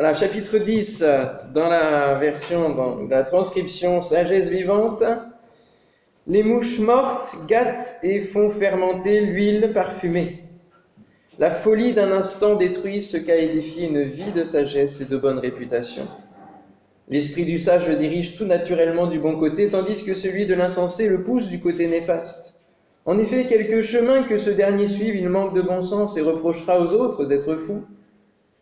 Voilà, chapitre 10, dans la version, dans la transcription sagesse vivante. Les mouches mortes gâtent et font fermenter l'huile parfumée. La folie d'un instant détruit ce qu'a édifié une vie de sagesse et de bonne réputation. L'esprit du sage le dirige tout naturellement du bon côté, tandis que celui de l'insensé le pousse du côté néfaste. En effet, quelque chemin que ce dernier suive, il manque de bon sens et reprochera aux autres d'être fous.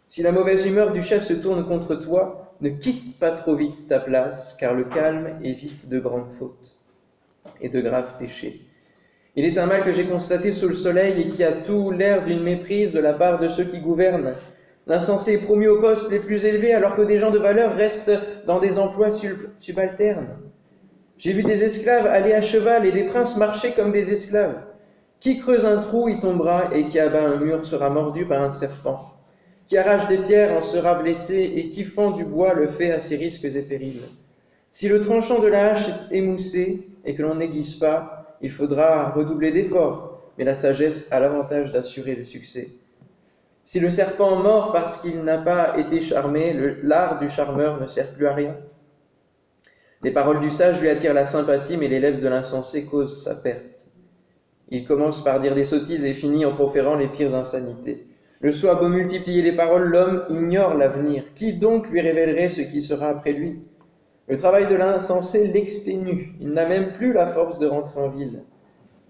Si la mauvaise humeur du chef se tourne contre toi, ne quitte pas trop vite ta place, car le calme évite de grandes fautes et de graves péchés. Il est un mal que j'ai constaté sous le soleil et qui a tout l'air d'une méprise de la part de ceux qui gouvernent. L'insensé est promu aux postes les plus élevés alors que des gens de valeur restent dans des emplois subalternes. J'ai vu des esclaves aller à cheval et des princes marcher comme des esclaves. Qui creuse un trou y tombera et qui abat un mur sera mordu par un serpent. Qui arrache des pierres en sera blessé, et qui fend du bois le fait à ses risques et périls. Si le tranchant de la hache est émoussé et que l'on n'aiguise pas, il faudra redoubler d'efforts, mais la sagesse a l'avantage d'assurer le succès. Si le serpent mord parce qu'il n'a pas été charmé, l'art du charmeur ne sert plus à rien. Les paroles du sage lui attirent la sympathie, mais les lèvres de l'insensé causent sa perte. Il commence par dire des sottises et finit en proférant les pires insanités. Le soi beau multiplier les paroles, l'homme ignore l'avenir. Qui donc lui révélerait ce qui sera après lui? Le travail de l'insensé l'exténue. Il n'a même plus la force de rentrer en ville.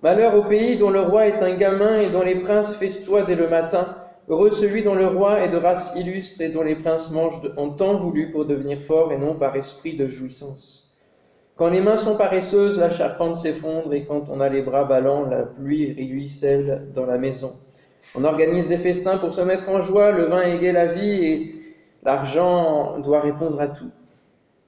Malheur au pays dont le roi est un gamin et dont les princes festoient dès le matin. Heureux celui dont le roi est de race illustre et dont les princes mangent en temps voulu pour devenir forts et non par esprit de jouissance. Quand les mains sont paresseuses, la charpente s'effondre et quand on a les bras ballants, la pluie ruisselle dans la maison. On organise des festins pour se mettre en joie, le vin égaye la vie et l'argent doit répondre à tout.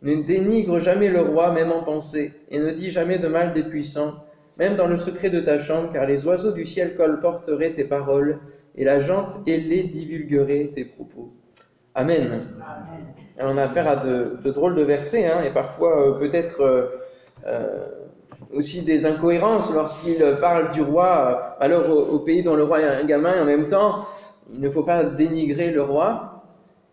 Ne dénigre jamais le roi, même en pensée, et ne dis jamais de mal des puissants, même dans le secret de ta chambre, car les oiseaux du ciel colporteraient tes paroles, et la jante ailée divulguerait tes propos. Amen. on a affaire à de, drôles de versets, hein, et parfois euh, peut-être euh, euh, aussi des incohérences lorsqu'il parle du roi, alors au, pays dont le roi est un gamin, et en même temps, il ne faut pas dénigrer le roi.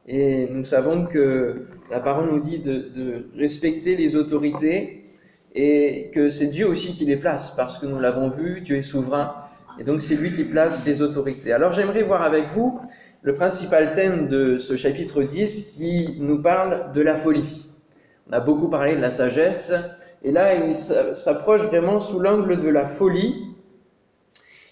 Et nous savons que la parole nous dit de, respecter les autorités et que c'est Dieu aussi qui les place, parce que nous l'avons vu, Dieu est souverain, et donc c'est lui qui place les autorités. Alors j'aimerais voir avec vous le principal thème de ce chapitre 10 qui nous parle de la folie. On a beaucoup parlé de la sagesse, et là, il s'approche vraiment sous l'angle de la folie.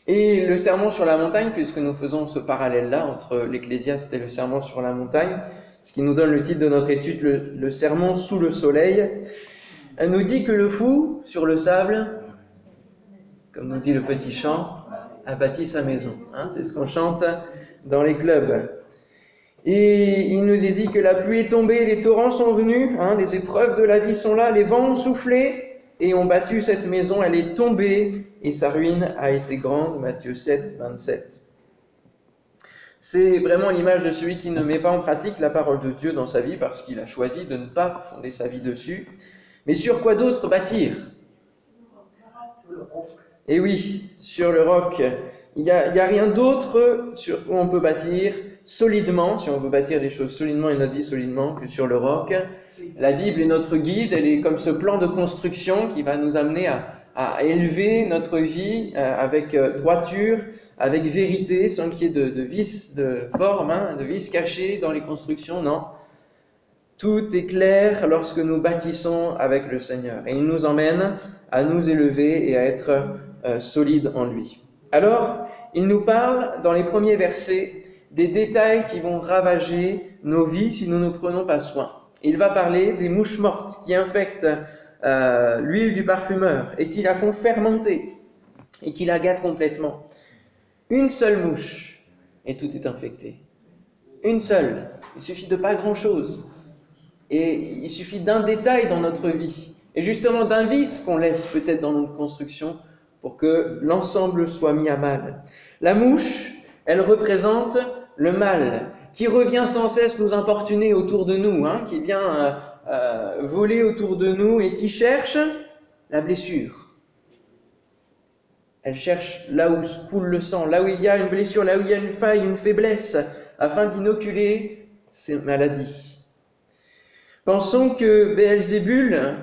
Et le sermon sur la montagne, puisque nous faisons ce parallèle-là entre l'Ecclésiaste et le sermon sur la montagne, ce qui nous donne le titre de notre étude, le, sermon sous le soleil, nous dit que le fou, sur le sable, comme nous dit le petit chant, a bâti sa maison. Hein, c'est ce qu'on chante dans les clubs. Et il nous est dit que la pluie est tombée, les torrents sont venus, hein, les épreuves de la vie sont là, les vents ont soufflé et ont battu cette maison, elle est tombée et sa ruine a été grande. Matthieu 7, 27. C'est vraiment l'image de celui qui ne met pas en pratique la parole de Dieu dans sa vie parce qu'il a choisi de ne pas fonder sa vie dessus. Mais sur quoi d'autre bâtir? Et oui, sur le roc. Il n'y a, rien d'autre sur où on peut bâtir solidement, si on veut bâtir les choses solidement et notre vie solidement, que sur le roc. La Bible est notre guide, elle est comme ce plan de construction qui va nous amener à, élever notre vie euh, avec euh, droiture, avec vérité, sans qu'il y ait de, de vices de forme, hein, de vices cachés dans les constructions, non. Tout est clair lorsque nous bâtissons avec le Seigneur. Et il nous emmène à nous élever et à être euh, solides en lui. Alors, il nous parle dans les premiers versets des détails qui vont ravager nos vies si nous ne prenons pas soin. Il va parler des mouches mortes qui infectent euh, l'huile du parfumeur et qui la font fermenter et qui la gâtent complètement. Une seule mouche et tout est infecté. Une seule. Il suffit de pas grand-chose. Et il suffit d'un détail dans notre vie. Et justement d'un vice qu'on laisse peut-être dans notre construction pour que l'ensemble soit mis à mal. La mouche, elle représente le mal, qui revient sans cesse nous importuner autour de nous, hein, qui vient euh, euh, voler autour de nous et qui cherche la blessure. Elle cherche là où coule le sang, là où il y a une blessure, là où il y a une faille, une faiblesse, afin d'inoculer ces maladies. Pensons que Béelzébul,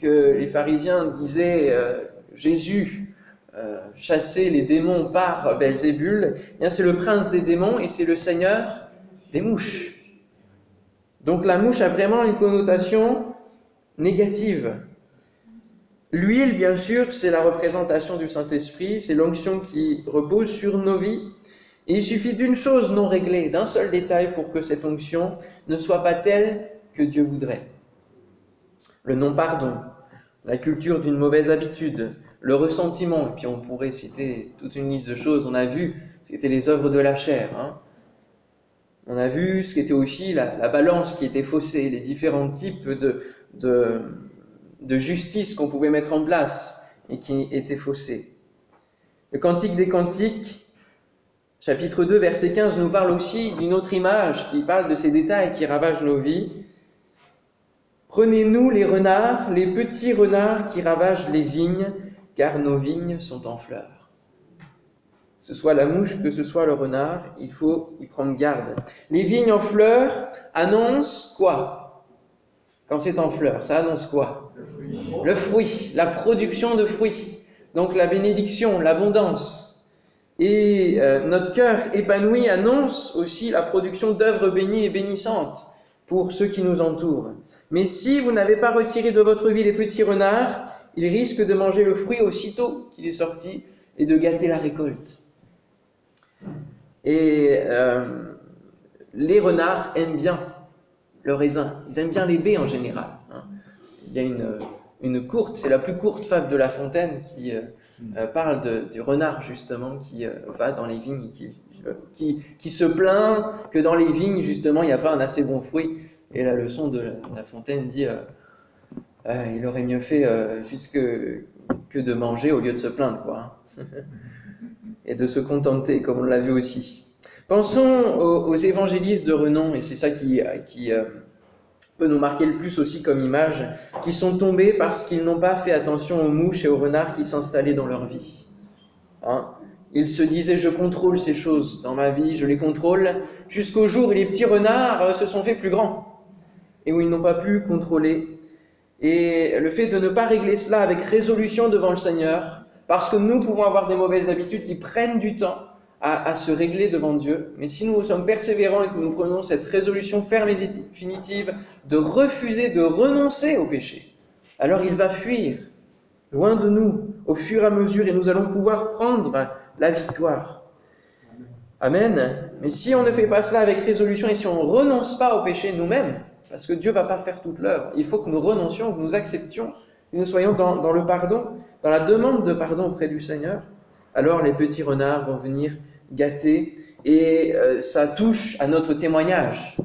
que les pharisiens disaient euh, Jésus euh, chassait les démons par Béelzébul, eh c'est le prince des démons et c'est le seigneur des mouches. Donc la mouche a vraiment une connotation négative. L'huile, bien sûr, c'est la représentation du Saint-Esprit, c'est l'onction qui repose sur nos vies. Il suffit d'une chose non réglée, d'un seul détail pour que cette onction ne soit pas telle que Dieu voudrait. Le non-pardon, la culture d'une mauvaise habitude, le ressentiment, et puis on pourrait citer toute une liste de choses, on a vu ce qu'étaient les œuvres de la chair. Hein. On a vu ce qu'était aussi la, balance qui était faussée, les différents types de, de, justice qu'on pouvait mettre en place et qui étaient faussés. Le Cantique des Cantiques, chapitre 2, verset 15, nous parle aussi d'une autre image qui parle de ces détails qui ravagent nos vies. Prenez-nous les renards, les petits renards qui ravagent les vignes, car nos vignes sont en fleurs. Que ce soit la mouche, que ce soit le renard, il faut y prendre garde. Les vignes en fleurs annoncent quoi? Quand c'est en fleurs, ça annonce quoi? Le fruit, la production de fruits. Donc la bénédiction, l'abondance. Et euh, notre cœur épanoui annonce aussi la production d'œuvres bénies et bénissantes pour ceux qui nous entourent. Mais si vous n'avez pas retiré de votre vie les petits renards, ils risquent de manger le fruit aussitôt qu'il est sorti et de gâter la récolte. Et euh, les renards aiment bien le raisin, ils aiment bien les baies en général. Hein. Il y a une, courte, c'est la plus courte fable de La Fontaine qui euh, euh, parle du renard justement qui va dans les vignes, qui, qui, se plaint que dans les vignes justement il n'y a pas un assez bon fruit. Et la leçon de La Fontaine dit euh, il aurait mieux fait euh, juste que, de manger au lieu de se plaindre, quoi. Hein. et de se contenter, comme on l'a vu aussi. Pensons aux, évangélistes de renom, et c'est ça qui, qui euh, peut nous marquer le plus aussi comme image, qui sont tombés parce qu'ils n'ont pas fait attention aux mouches et aux renards qui s'installaient dans leur vie. Hein. ils se disaient, je contrôle ces choses dans ma vie, je les contrôle, jusqu'au jour où les petits renards se sont fait plus grands, et où ils n'ont pas pu contrôler et le fait de ne pas régler cela avec résolution devant le Seigneur, parce que nous pouvons avoir des mauvaises habitudes qui prennent du temps à, se régler devant Dieu. Mais si nous sommes persévérants et que nous prenons cette résolution ferme et définitive de refuser, de renoncer au péché, alors il va fuir loin de nous au fur et à mesure et nous allons pouvoir prendre la victoire. Amen. Mais si on ne fait pas cela avec résolution et si on ne renonce pas au péché nous-mêmes, parce que Dieu ne va pas faire toute l'œuvre. Il faut que nous renoncions, que nous acceptions, que nous soyons dans, le pardon, dans la demande de pardon auprès du Seigneur. Alors les petits renards vont venir gâter et euh, ça touche à notre témoignage.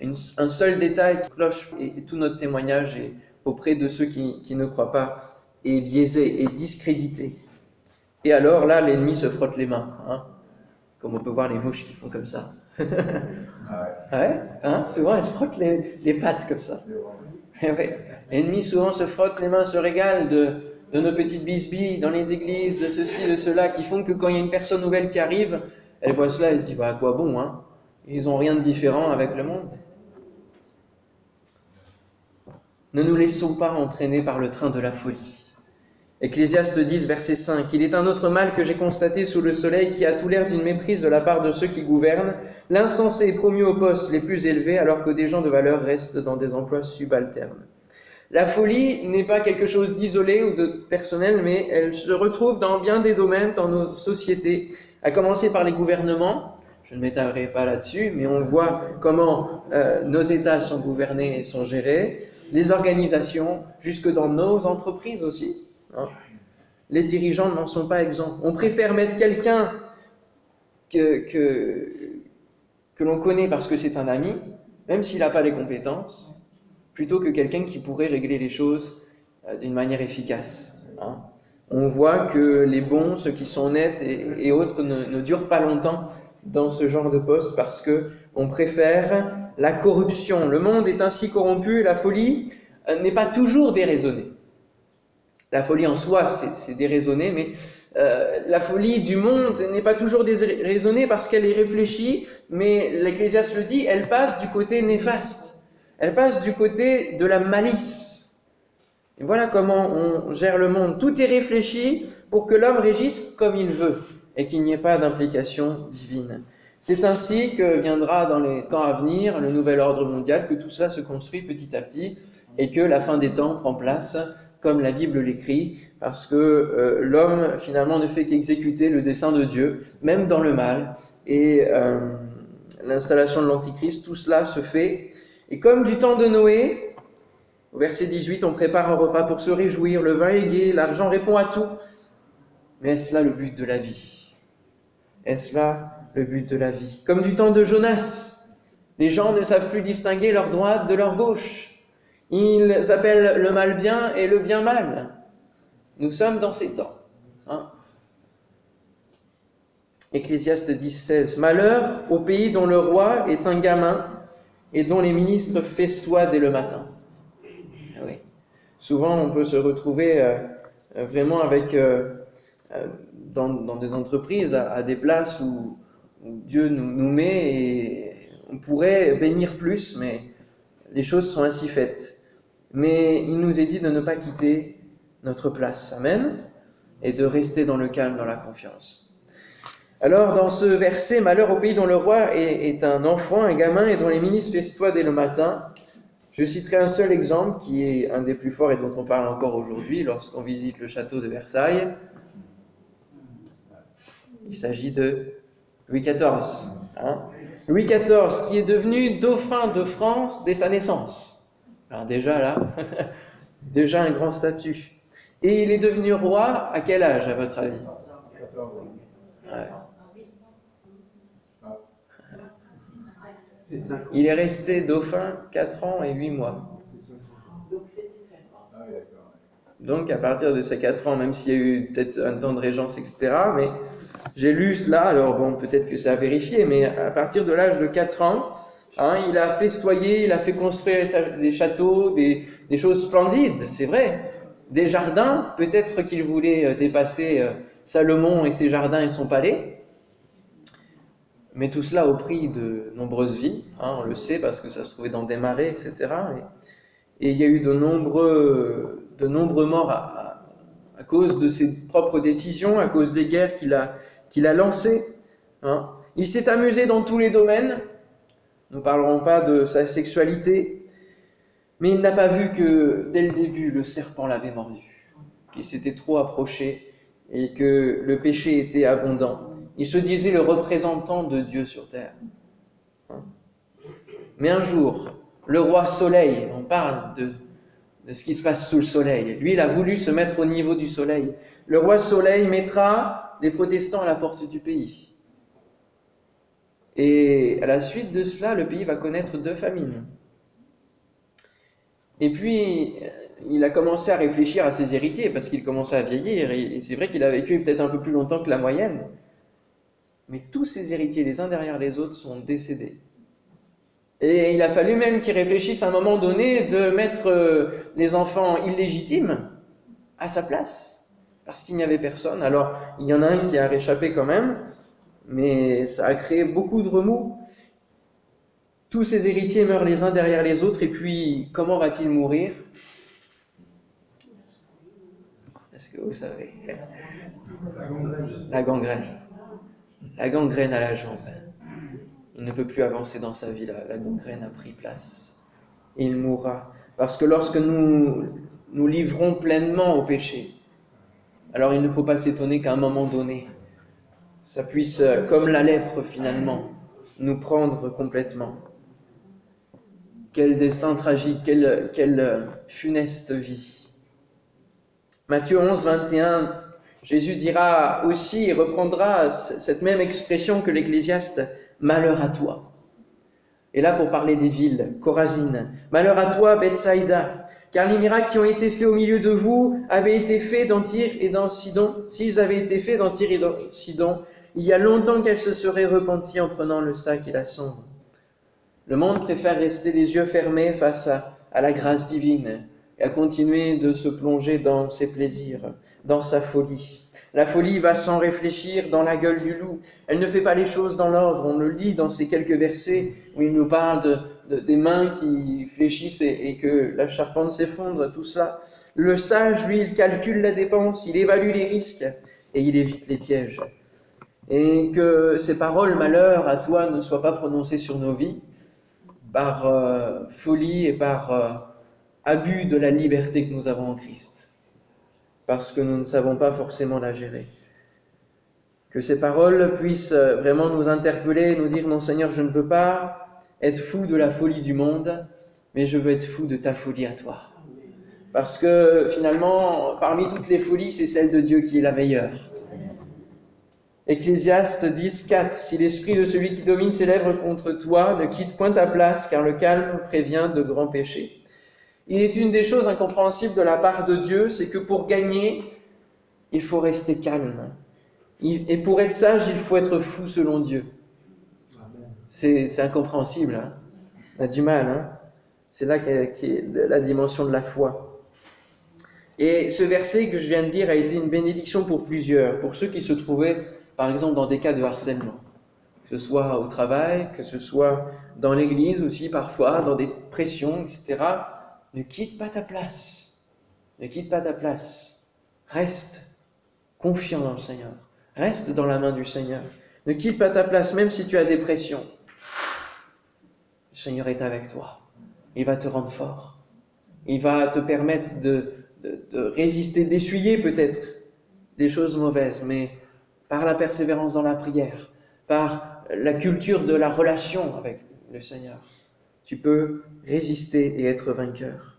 un seul détail qui cloche et, tout notre témoignage est, auprès de ceux qui, ne croient pas est biaisé et discrédité. Et alors là, l'ennemi se frotte les mains, hein, comme on peut voir les mouches qui font comme ça. Ouais, hein souvent, elle se frotte les, pattes comme ça. L'ennemi souvent se frotte les mains, se régale de, de nos petites bisbilles dans les églises, de ceci, de cela, qui font que quand il y a une personne nouvelle qui arrive, elle voit cela, elle se dit, bah, à quoi bon hein Ils n'ont rien de différent avec le monde. Ne nous laissons pas entraîner par le train de la folie. Ecclésiaste 10, verset 5. Il est un autre mal que j'ai constaté sous le soleil qui a tout l'air d'une méprise de la part de ceux qui gouvernent. L'insensé est promu aux postes les plus élevés alors que des gens de valeur restent dans des emplois subalternes. La folie n'est pas quelque chose d'isolé ou de personnel, mais elle se retrouve dans bien des domaines dans nos sociétés, à commencer par les gouvernements. Je ne m'étalerai pas là-dessus, mais on voit comment euh, nos États sont gouvernés et sont gérés, les organisations, jusque dans nos entreprises aussi. Hein. Les dirigeants n'en sont pas exempts. On préfère mettre quelqu'un que, que, l'on connaît parce que c'est un ami, même s'il n'a pas les compétences, plutôt que quelqu'un qui pourrait régler les choses euh, d'une manière efficace. Hein. On voit que les bons, ceux qui sont nets et, autres, ne, durent pas longtemps dans ce genre de poste parce que on préfère la corruption. Le monde est ainsi corrompu, la folie euh, n'est pas toujours déraisonnée. La folie en soi, c'est déraisonné, mais Euh, la folie du monde n'est pas toujours déraisonnée parce qu'elle est réfléchie, mais l'Ecclésiaste le dit, elle passe du côté néfaste. Elle passe du côté de la malice. Et voilà comment on gère le monde. Tout est réfléchi pour que l'homme régisse comme il veut et qu'il n'y ait pas d'implication divine. C'est ainsi que viendra dans les temps à venir le nouvel ordre mondial, que tout cela se construit petit à petit et que la fin des temps prend place comme la Bible l'écrit, parce que euh, l'homme finalement ne fait qu'exécuter le dessein de Dieu, même dans le mal, et euh, l'installation de l'Antichrist, tout cela se fait. Et comme du temps de Noé, au verset 18, on prépare un repas pour se réjouir, le vin est gai, l'argent répond à tout. Mais est-ce là le but de la vie? Est-ce là le but de la vie? Comme du temps de Jonas, les gens ne savent plus distinguer leur droite de leur gauche. Ils appellent le mal bien et le bien mal. Nous sommes dans ces temps. Hein. Ecclésiaste 10, Malheur au pays dont le roi est un gamin et dont les ministres festoient dès le matin. Ah oui. Souvent, on peut se retrouver euh, euh, vraiment avec, euh, dans, des entreprises, à, des places où, Dieu nous, nous, met et on pourrait bénir plus, mais les choses sont ainsi faites mais il nous est dit de ne pas quitter notre place. Amen. Et de rester dans le calme, dans la confiance. Alors, dans ce verset, Malheur au pays dont le roi est, un enfant, un gamin, et dont les ministres festoient dès le matin, je citerai un seul exemple qui est un des plus forts et dont on parle encore aujourd'hui lorsqu'on visite le château de Versailles. Il s'agit de Louis XIV. Hein. Louis XIV qui est devenu dauphin de France dès sa naissance. Alors déjà là, déjà un grand statut. Et il est devenu roi à quel âge, à votre avis? Il est resté dauphin 4 ans et 8 mois. Donc à partir de ces 4 ans, même s'il y a eu peut-être un temps de régence, etc., mais j'ai lu cela, alors bon, peut-être que c'est à vérifier, mais à partir de l'âge de 4 ans, Hein, il a festoyé, il a fait construire des châteaux, des, choses splendides, c'est vrai. Des jardins, peut-être qu'il voulait euh, dépasser euh, Salomon et ses jardins et son palais. Mais tout cela au prix de nombreuses vies, hein, on le sait parce que ça se trouvait dans des marais, etc. Et, il y a eu de nombreux, de nombreux morts à, cause de ses propres décisions, à cause des guerres qu'il a, a lancées. Hein. Il s'est amusé dans tous les domaines, nous ne parlerons pas de sa sexualité, mais il n'a pas vu que dès le début, le serpent l'avait mordu, qu'il s'était trop approché et que le péché était abondant. Il se disait le représentant de Dieu sur terre. Mais un jour, le roi Soleil, on parle de, de ce qui se passe sous le soleil, lui, il a voulu se mettre au niveau du soleil. Le roi Soleil mettra les protestants à la porte du pays. Et à la suite de cela, le pays va connaître deux famines. Et puis, il a commencé à réfléchir à ses héritiers parce qu'il commençait à vieillir. Et c'est vrai qu'il a vécu peut-être un peu plus longtemps que la moyenne. Mais tous ses héritiers, les uns derrière les autres, sont décédés. Et il a fallu même qu'il réfléchisse à un moment donné de mettre euh, les enfants illégitimes à sa place, parce qu'il n'y avait personne. Alors, il y en a un qui a réchappé quand même, mais ça a créé beaucoup de remous. Tous ces héritiers meurent les uns derrière les autres, et puis comment va-t-il mourir? Est-ce que vous savez? La gangrène. La gangrène à la jambe. Il ne peut plus avancer dans sa vie, la, la gangrène a pris place. Il mourra. Parce que lorsque nous nous livrons pleinement au péché, alors il ne faut pas s'étonner qu'à un moment donné, ça puisse, euh, comme la lèpre finalement, nous prendre complètement. Quel destin tragique, quelle, quelle euh, funeste vie. Matthieu 11, 21, Jésus dira aussi, reprendra cette même expression que l'Ecclésiaste, malheur à toi. Et là, pour parler des villes, Corazine, malheur à toi, Bethsaïda, car les miracles qui ont été faits au milieu de vous avaient été faits dans Tyr et dans Sidon. S'ils avaient été faits dans Tyr et dans Sidon, il y a longtemps qu'elle se serait repentie en prenant le sac et la cendre. Le monde préfère rester les yeux fermés face à, la grâce divine, et à continuer de se plonger dans ses plaisirs, dans sa folie. La folie va sans réfléchir dans la gueule du loup. Elle ne fait pas les choses dans l'ordre. On le lit dans ces quelques versets où il nous parle de, des mains qui fléchissent et, et que la charpente s'effondre, tout cela. Le sage, lui, il calcule la dépense, il évalue les risques et il évite les pièges. Et que ces paroles, malheur à toi, ne soient pas prononcées sur nos vies par euh, folie et par euh, abus de la liberté que nous avons en Christ parce que nous ne savons pas forcément la gérer. Que ces paroles puissent vraiment nous interpeller, nous dire non Seigneur, je ne veux pas être fou de la folie du monde, mais je veux être fou de ta folie à toi. Parce que finalement, parmi toutes les folies, c'est celle de Dieu qui est la meilleure. Ecclésiaste 10.4 Si l'esprit de celui qui domine ses lèvres contre toi ne quitte point ta place, car le calme prévient de grands péchés. Il est une des choses incompréhensibles de la part de Dieu, c'est que pour gagner, il faut rester calme. Et pour être sage, il faut être fou selon Dieu. C'est incompréhensible. Hein. On a du mal. Hein c'est là qu'est la dimension de la foi. Et ce verset que je viens de dire a été une bénédiction pour plusieurs, pour ceux qui se trouvaient, par exemple, dans des cas de harcèlement, que ce soit au travail, que ce soit dans l'église aussi parfois, dans des pressions, etc. Ne quitte pas ta place. Ne quitte pas ta place. Reste confiant dans le Seigneur. Reste dans la main du Seigneur. Ne quitte pas ta place, même si tu as des pressions. Le Seigneur est avec toi. Il va te rendre fort. Il va te permettre de, de résister, d'essuyer peut-être des choses mauvaises, mais par la persévérance dans la prière, par la culture de la relation avec le Seigneur, tu peux résister et être vainqueur.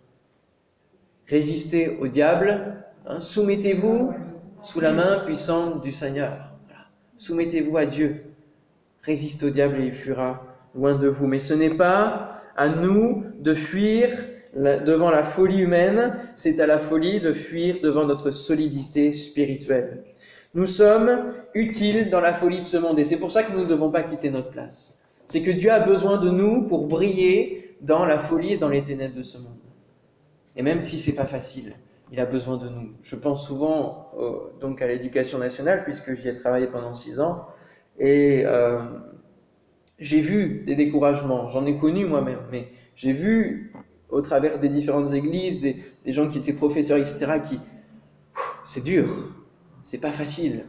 Résistez au diable, hein, soumettez-vous sous la main puissante du Seigneur. Soumettez-vous à Dieu. Résistez au diable et il fuira loin de vous. Mais ce n'est pas à nous de fuir devant la folie humaine, c'est à la folie de fuir devant notre solidité spirituelle. Nous sommes utiles dans la folie de ce monde et c'est pour ça que nous ne devons pas quitter notre place c'est que Dieu a besoin de nous pour briller dans la folie et dans les ténèbres de ce monde. Et même si c'est pas facile, il a besoin de nous. Je pense souvent donc à l'éducation nationale puisque j'y ai travaillé pendant six ans et euh, j'ai vu des découragements. J'en ai connu moi-même, mais j'ai vu au travers des différentes églises des, des gens qui étaient professeurs, etc. qui c'est dur, c'est pas facile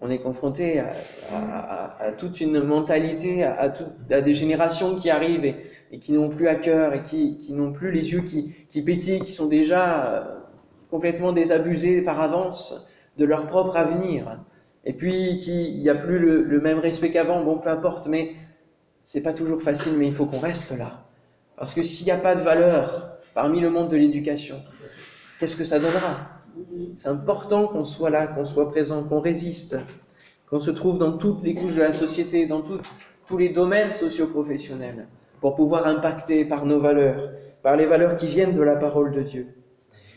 on est confronté à, toute une mentalité, à, des générations qui arrivent et, qui n'ont plus à cœur et qui, n'ont plus les yeux qui, qui, pétillent, qui sont déjà euh, complètement désabusés par avance de leur propre avenir. Et puis qu'il n'y a plus le, même respect qu'avant, bon peu importe, mais c'est pas toujours facile, mais il faut qu'on reste là. Parce que s'il n'y a pas de valeur parmi le monde de l'éducation, qu'est-ce que ça donnera? C'est important qu'on soit là, qu'on soit présent, qu'on résiste, qu'on se trouve dans toutes les couches de la société, dans tous les domaines socio-professionnels, pour pouvoir impacter par nos valeurs, par les valeurs qui viennent de la parole de Dieu.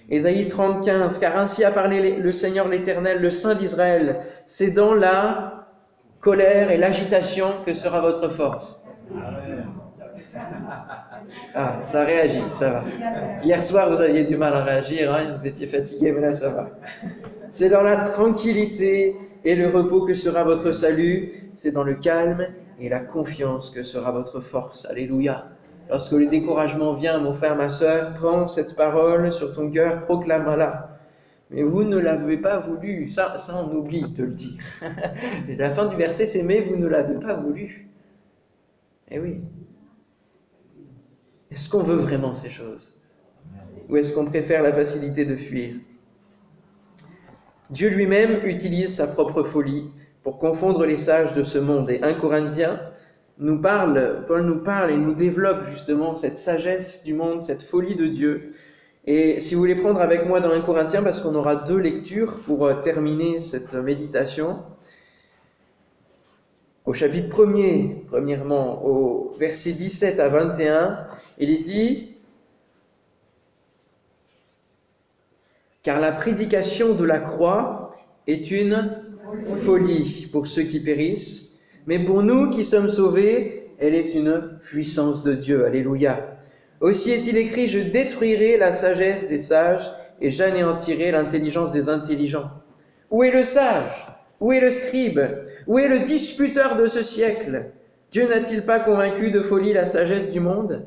Ésaïe 35, car ainsi a parlé le Seigneur l'Éternel, le Saint d'Israël, c'est dans la colère et l'agitation que sera votre force. Ah, ça réagit, ça va. Hier soir, vous aviez du mal à réagir, hein, vous étiez fatigué, mais là, ça va. C'est dans la tranquillité et le repos que sera votre salut. C'est dans le calme et la confiance que sera votre force. Alléluia. Lorsque le découragement vient, mon frère, ma soeur, prends cette parole sur ton cœur, proclame-la. Mais vous ne l'avez pas voulu. Ça, ça, on oublie de le dire. la fin du verset, c'est mais vous ne l'avez pas voulu. Eh oui, est-ce qu'on veut vraiment ces choses? Ou est-ce qu'on préfère la facilité de fuir? Dieu lui-même utilise sa propre folie pour confondre les sages de ce monde. Et 1 Corinthien nous parle, Paul nous parle et nous développe justement cette sagesse du monde, cette folie de Dieu. Et si vous voulez prendre avec moi dans 1 Corinthien, parce qu'on aura deux lectures pour euh, terminer cette méditation, au chapitre 1er, premièrement, au verset 17 à 21, il dit, car la prédication de la croix est une folie pour ceux qui périssent, mais pour nous qui sommes sauvés, elle est une puissance de Dieu. Alléluia. Aussi est-il écrit, je détruirai la sagesse des sages et j'anéantirai l'intelligence des intelligents. Où est le sage? Où est le scribe? Où est le disputeur de ce siècle? Dieu n'a-t-il pas convaincu de folie la sagesse du monde?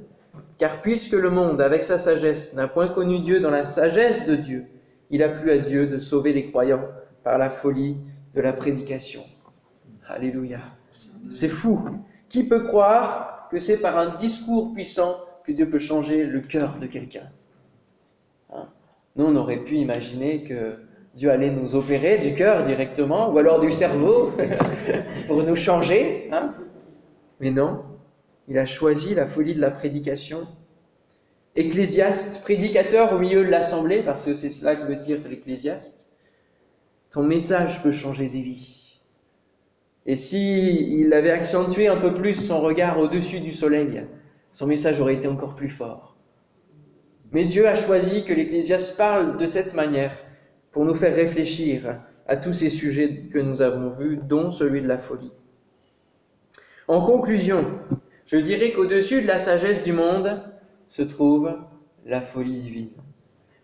Car puisque le monde, avec sa sagesse, n'a point connu Dieu dans la sagesse de Dieu, il a plu à Dieu de sauver les croyants par la folie de la prédication. Alléluia. C'est fou. Qui peut croire que c'est par un discours puissant que Dieu peut changer le cœur de quelqu'un? Hein? Nous, on aurait pu imaginer que Dieu allait nous opérer du cœur directement, ou alors du cerveau, pour nous changer. Hein? Mais non, il a choisi la folie de la prédication. Ecclésiaste, prédicateur au milieu de l'assemblée, parce que c'est cela que veut dire l'ecclésiaste, ton message peut changer des vies. Et si il avait accentué un peu plus son regard au-dessus du soleil, son message aurait été encore plus fort. Mais Dieu a choisi que l'Ecclésiaste parle de cette manière pour nous faire réfléchir à tous ces sujets que nous avons vus, dont celui de la folie. En conclusion, je dirais qu'au-dessus de la sagesse du monde se trouve la folie divine.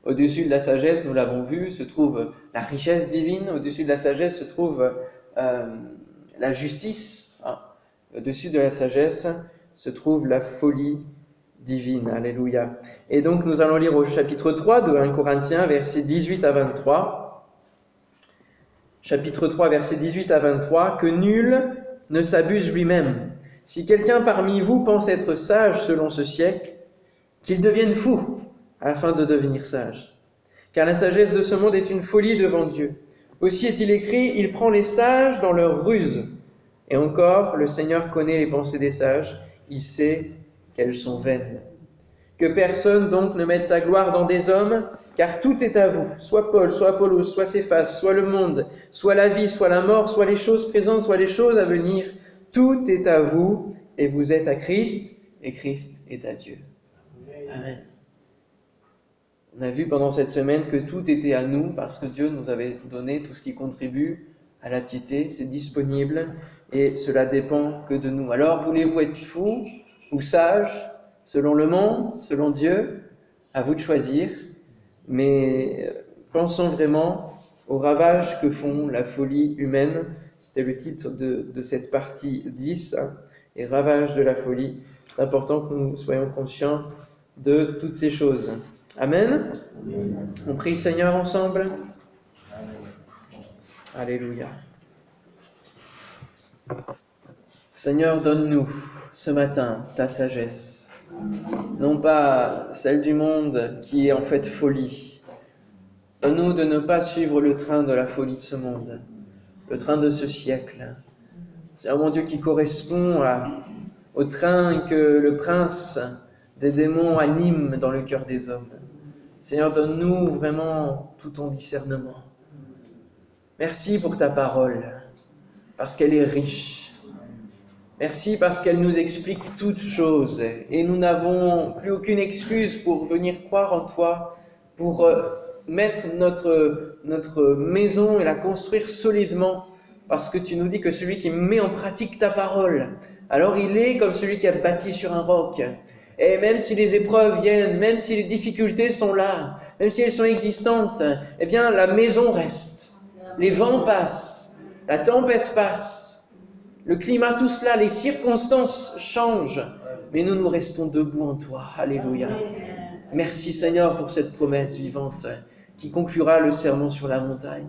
Au-dessus de la sagesse, nous l'avons vu, se trouve la richesse divine. Au-dessus de la sagesse se trouve euh, la justice. Hein. Au-dessus de la sagesse se trouve la folie divine. Alléluia. Et donc nous allons lire au chapitre 3 de 1 Corinthiens, versets 18 à 23. Chapitre 3, versets 18 à 23. Que nul ne s'abuse lui-même. Si quelqu'un parmi vous pense être sage selon ce siècle, qu'il devienne fou afin de devenir sage. Car la sagesse de ce monde est une folie devant Dieu. Aussi est-il écrit, il prend les sages dans leur ruse. Et encore, le Seigneur connaît les pensées des sages, il sait qu'elles sont vaines. Que personne donc ne mette sa gloire dans des hommes, car tout est à vous, soit Paul, soit Apollos, soit Céphas, soit le monde, soit la vie, soit la mort, soit les choses présentes, soit les choses à venir. Tout est à vous, et vous êtes à Christ, et Christ est à Dieu. Amen. On a vu pendant cette semaine que tout était à nous parce que Dieu nous avait donné tout ce qui contribue à la piété, c'est disponible et cela dépend que de nous. Alors voulez-vous être fou ou sage selon le monde, selon Dieu? À vous de choisir, mais euh, pensons vraiment aux ravages que font la folie humaine. C'était le titre de, cette partie 10, hein, et ravages de la folie. C'est important que nous soyons conscients de toutes ces choses. Amen. On prie le Seigneur ensemble. Alléluia. Seigneur, donne-nous ce matin ta sagesse, non pas celle du monde qui est en fait folie. Donne-nous de ne pas suivre le train de la folie de ce monde, le train de ce siècle. C'est mon Dieu qui correspond au train que le prince des démons animent dans le cœur des hommes. Seigneur, donne-nous vraiment tout ton discernement. Merci pour ta parole, parce qu'elle est riche. Merci parce qu'elle nous explique toutes choses et nous n'avons plus aucune excuse pour venir croire en toi, pour euh, mettre notre, notre maison et la construire solidement, parce que tu nous dis que celui qui met en pratique ta parole, alors il est comme celui qui a bâti sur un roc. Et même si les épreuves viennent, même si les difficultés sont là, même si elles sont existantes, eh bien la maison reste. Les vents passent, la tempête passe, le climat, tout cela, les circonstances changent, mais nous nous restons debout en toi. Alléluia. Merci Seigneur pour cette promesse vivante qui conclura le sermon sur la montagne.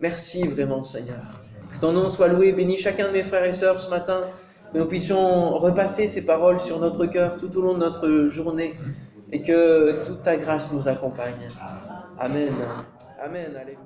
Merci vraiment Seigneur. Que ton nom soit loué, bénis chacun de mes frères et sœurs ce matin que nous puissions repasser ces paroles sur notre cœur tout au long de notre journée et que toute ta grâce nous accompagne. Amen. Amen. Alléluia.